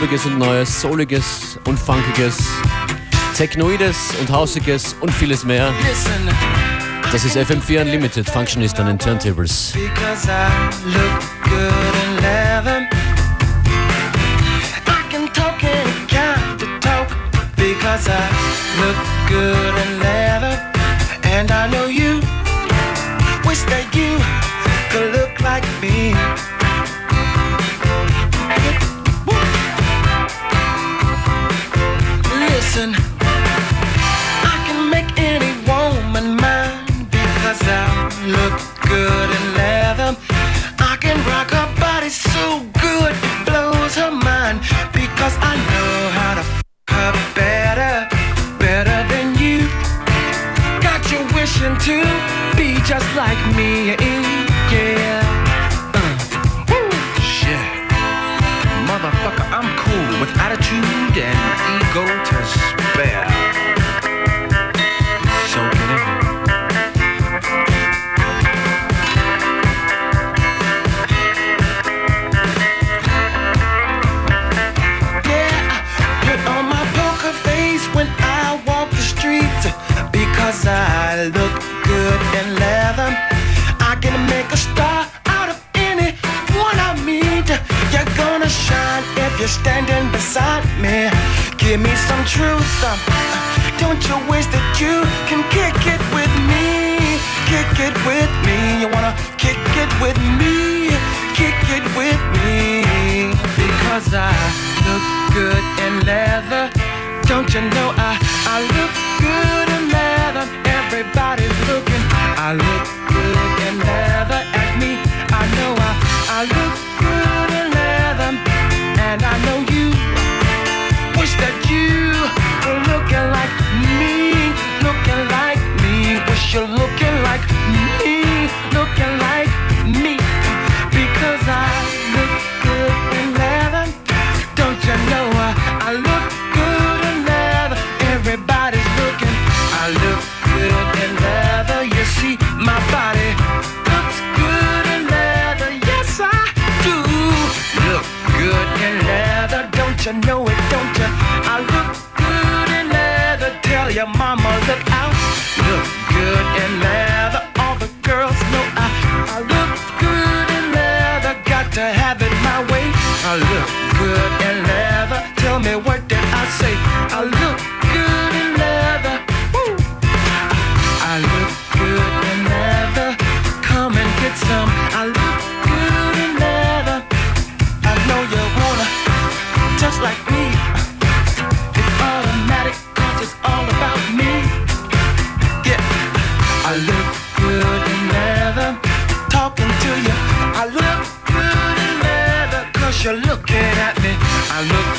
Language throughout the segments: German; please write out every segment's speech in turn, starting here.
Staubiges und Neues, Souliges und Funkiges, Technoides und Hausiges und vieles mehr. Das ist FM4 Unlimited, Functionist an den Turntables. Because I look good in leather. And I know you wish that you could look like me. Give me some truth. uh, Don't you wish that you can kick it with me? Kick it with me. You wanna kick it with me? Kick it with me. Because I look good in leather. Don't you know I, I look good in leather? Everybody's looking. I look good in leather at me. I know I, I look good in leather. And I know wish that you were looking like me. Looking like me. Wish you're looking like me. Looking like me. Because I look good in leather. Don't you know I, I look good in leather? Everybody's looking. I look good in leather. You see, my body looks good mama, look out. Look good in leather. All the girls know I, I look good in leather. Got to have it my way. I look good in leather. Tell me what did I say? I look I look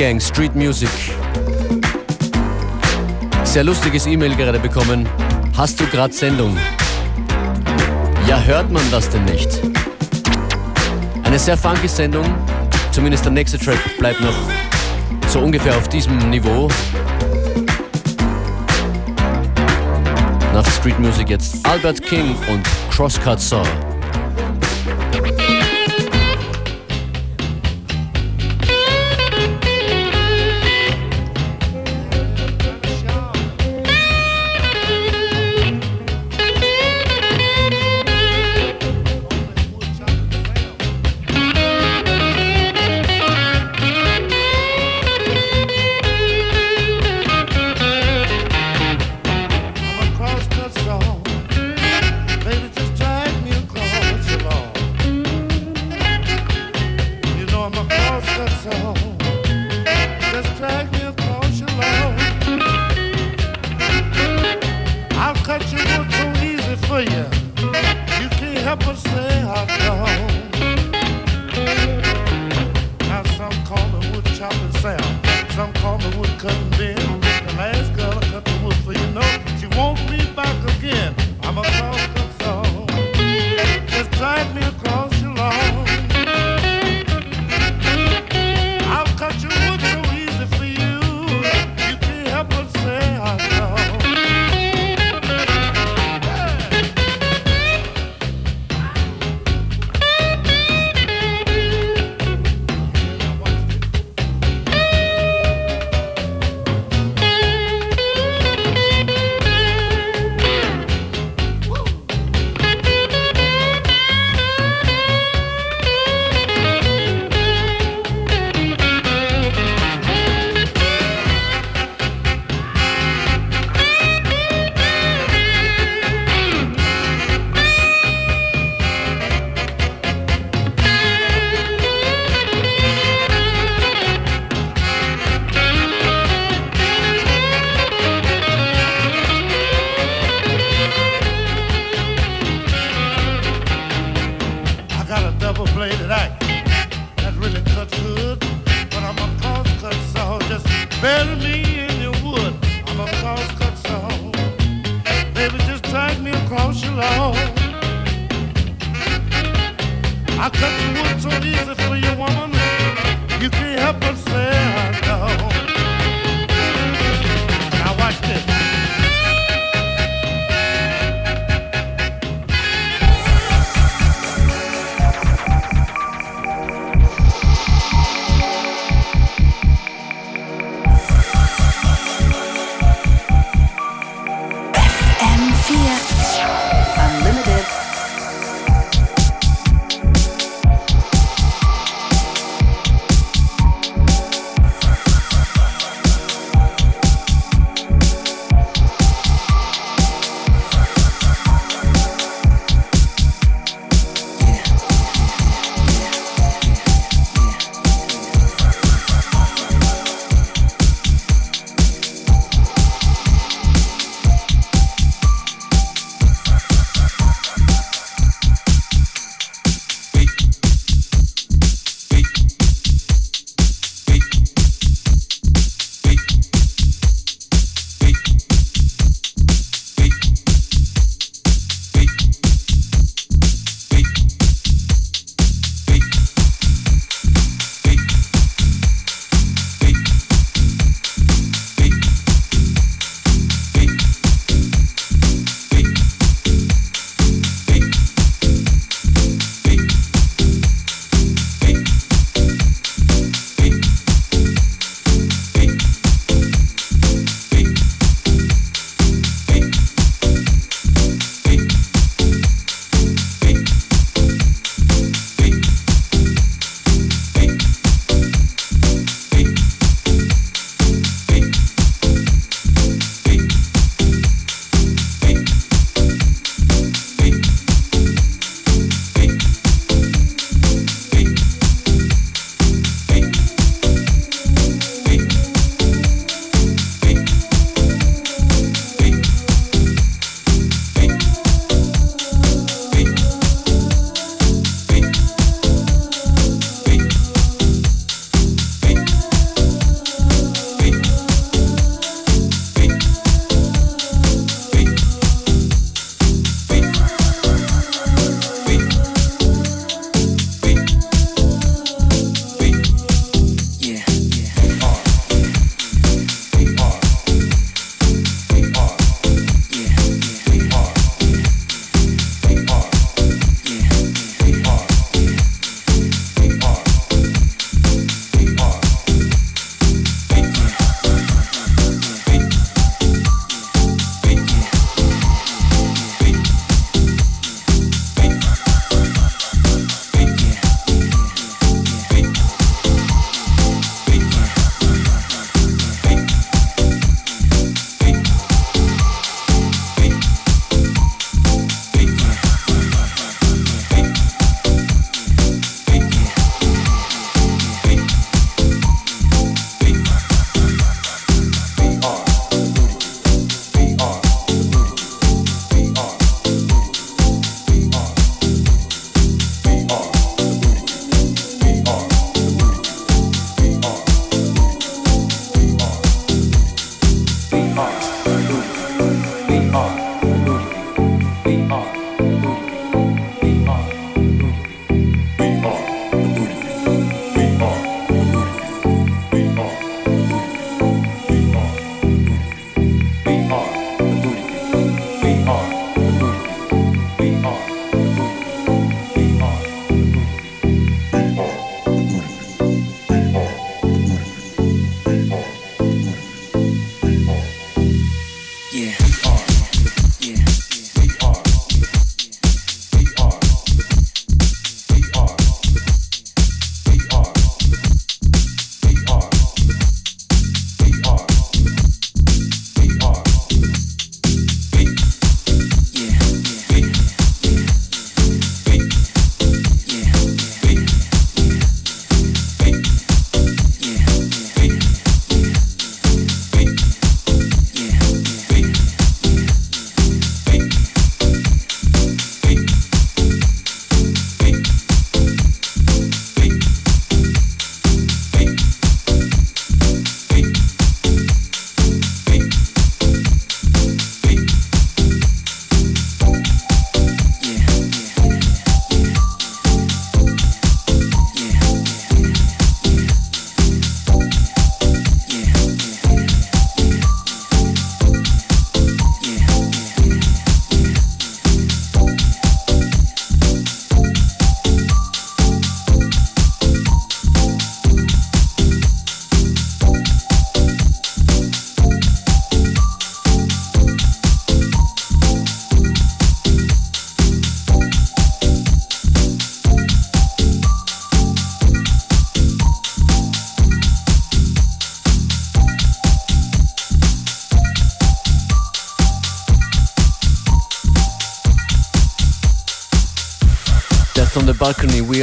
Gang Street Music. Sehr lustiges E-Mail gerade bekommen. Hast du gerade Sendung? Ja, hört man das denn nicht? Eine sehr funky Sendung. Zumindest der nächste Track bleibt noch so ungefähr auf diesem Niveau. Nach Street Music jetzt Albert King und Crosscut Saw.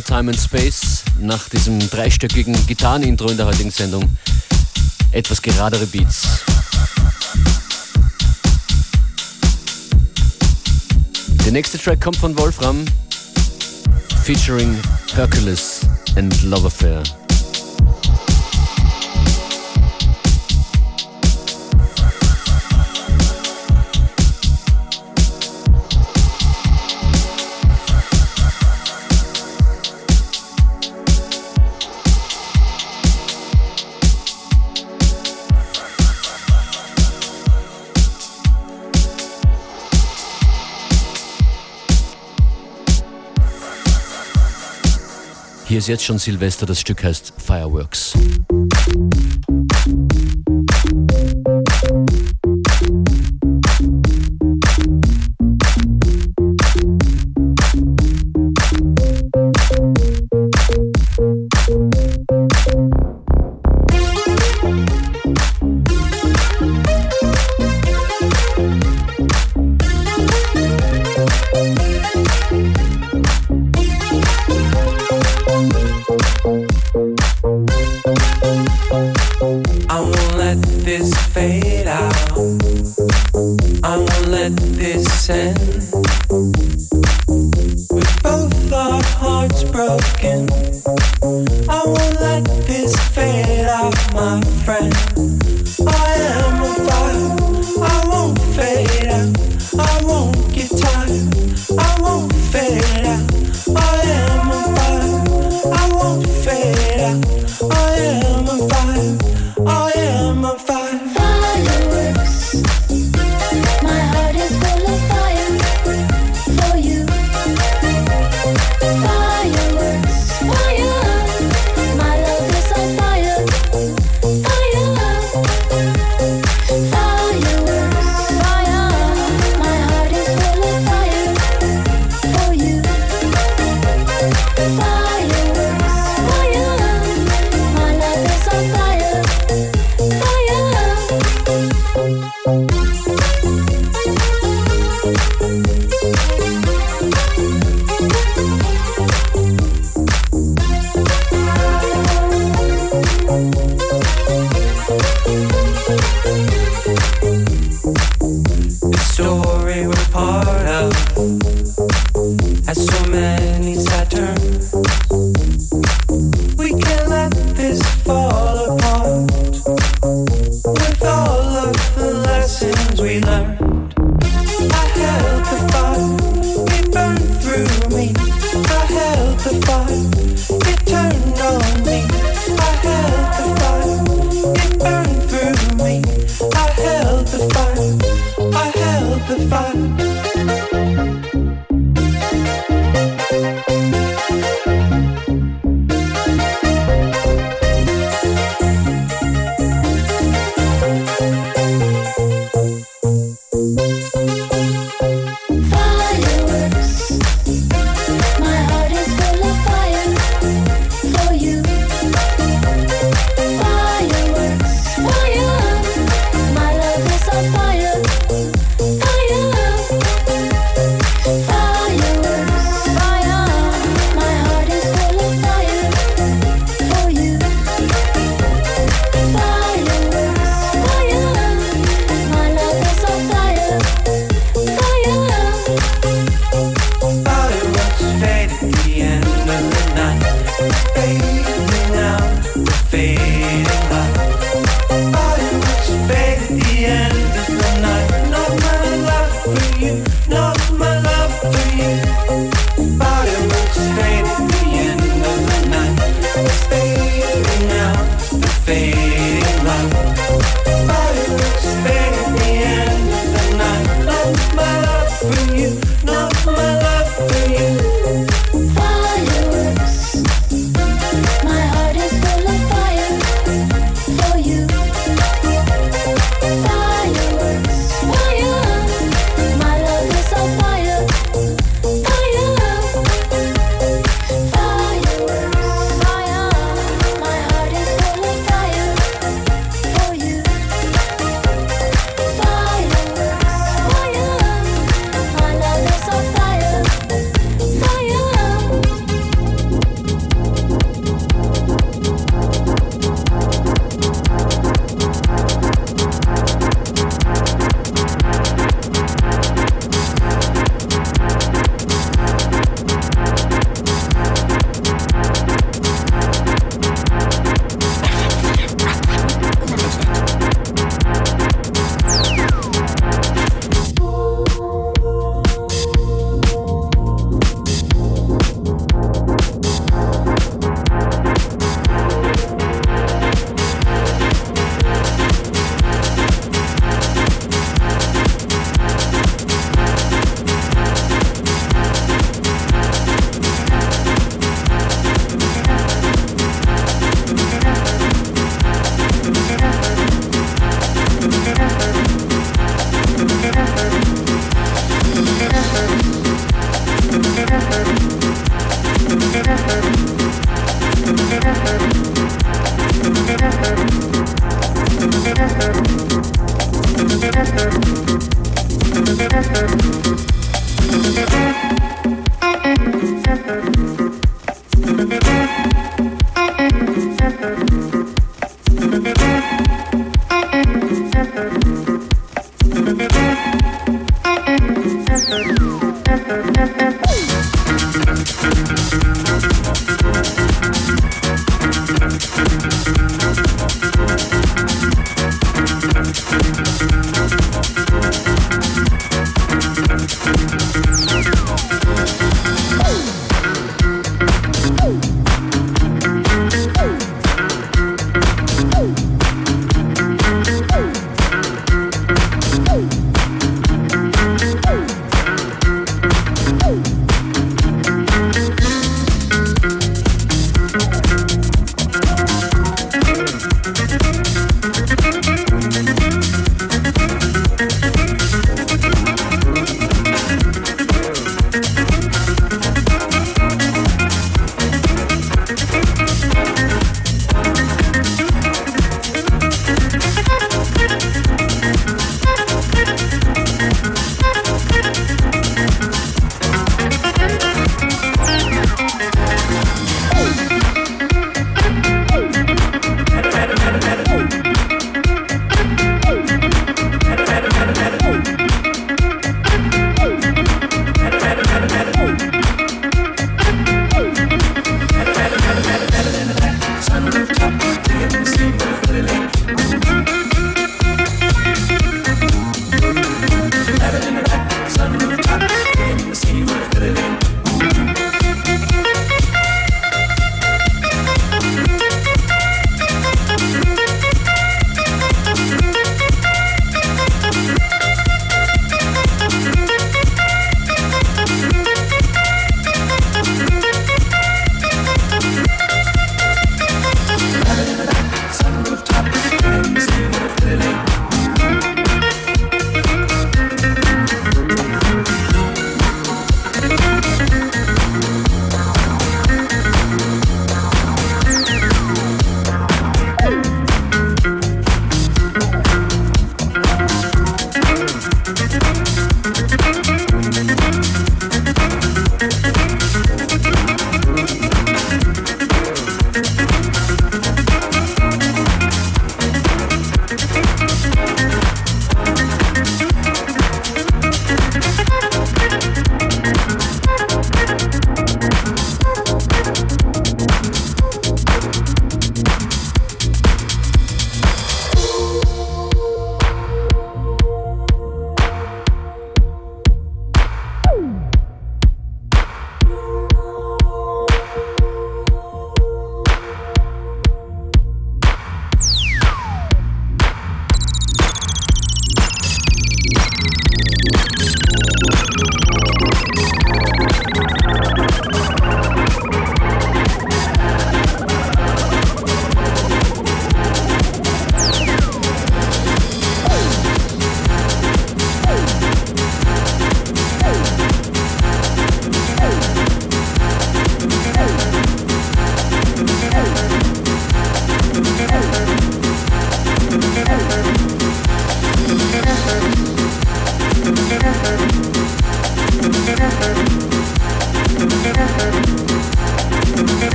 Are Time and Space. Nach diesem dreistöckigen Gitarrenintro in der heutigen Sendung etwas geradere Beats. Der nächste Track kommt von Wolfram, featuring Hercules and Love Affair. Hier ist jetzt schon Silvester, das Stück heißt Fireworks. さ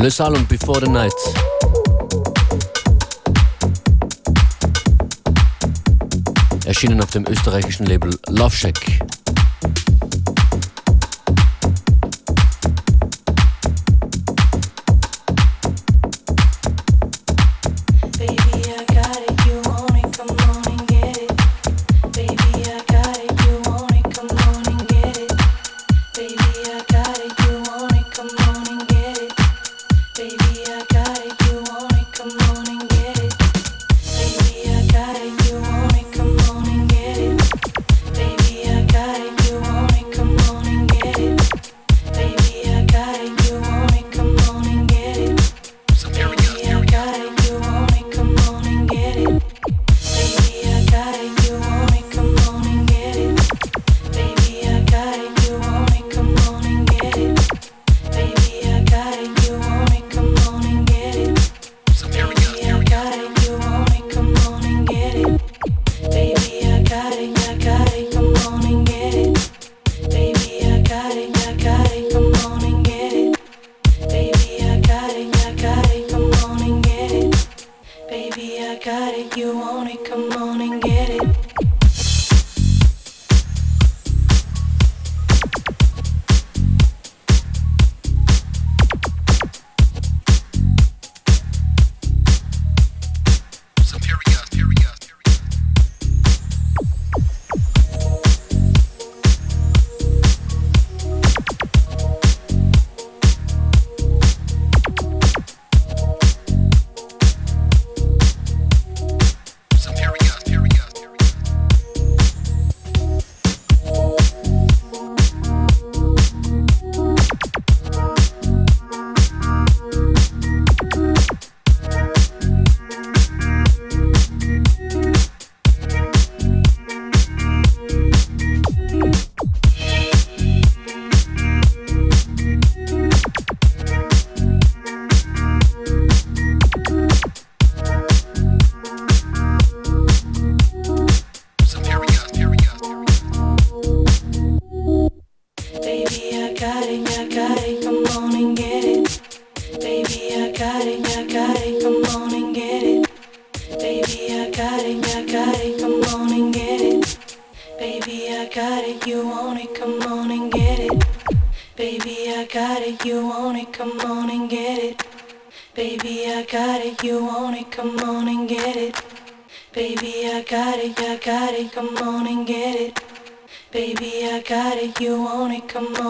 Le Salon Before the Night. Erschienen auf dem österreichischen Label Love Shack. make a move.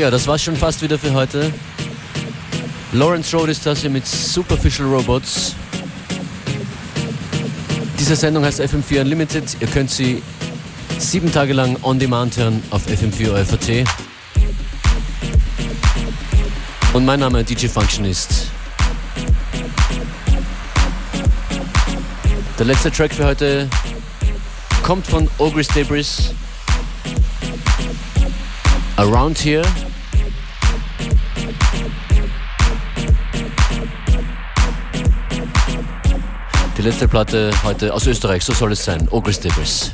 ja, das war's schon fast wieder für heute. Lawrence Road ist das hier mit Superficial Robots. Diese Sendung heißt FM4 Unlimited. Ihr könnt sie sieben Tage lang on demand hören auf FM4 OFAT. Und mein Name DJ Functionist. Der letzte Track für heute kommt von Ogris Debris. Around Here. Die letzte Platte heute aus Österreich, so soll es sein. Ogris Debris.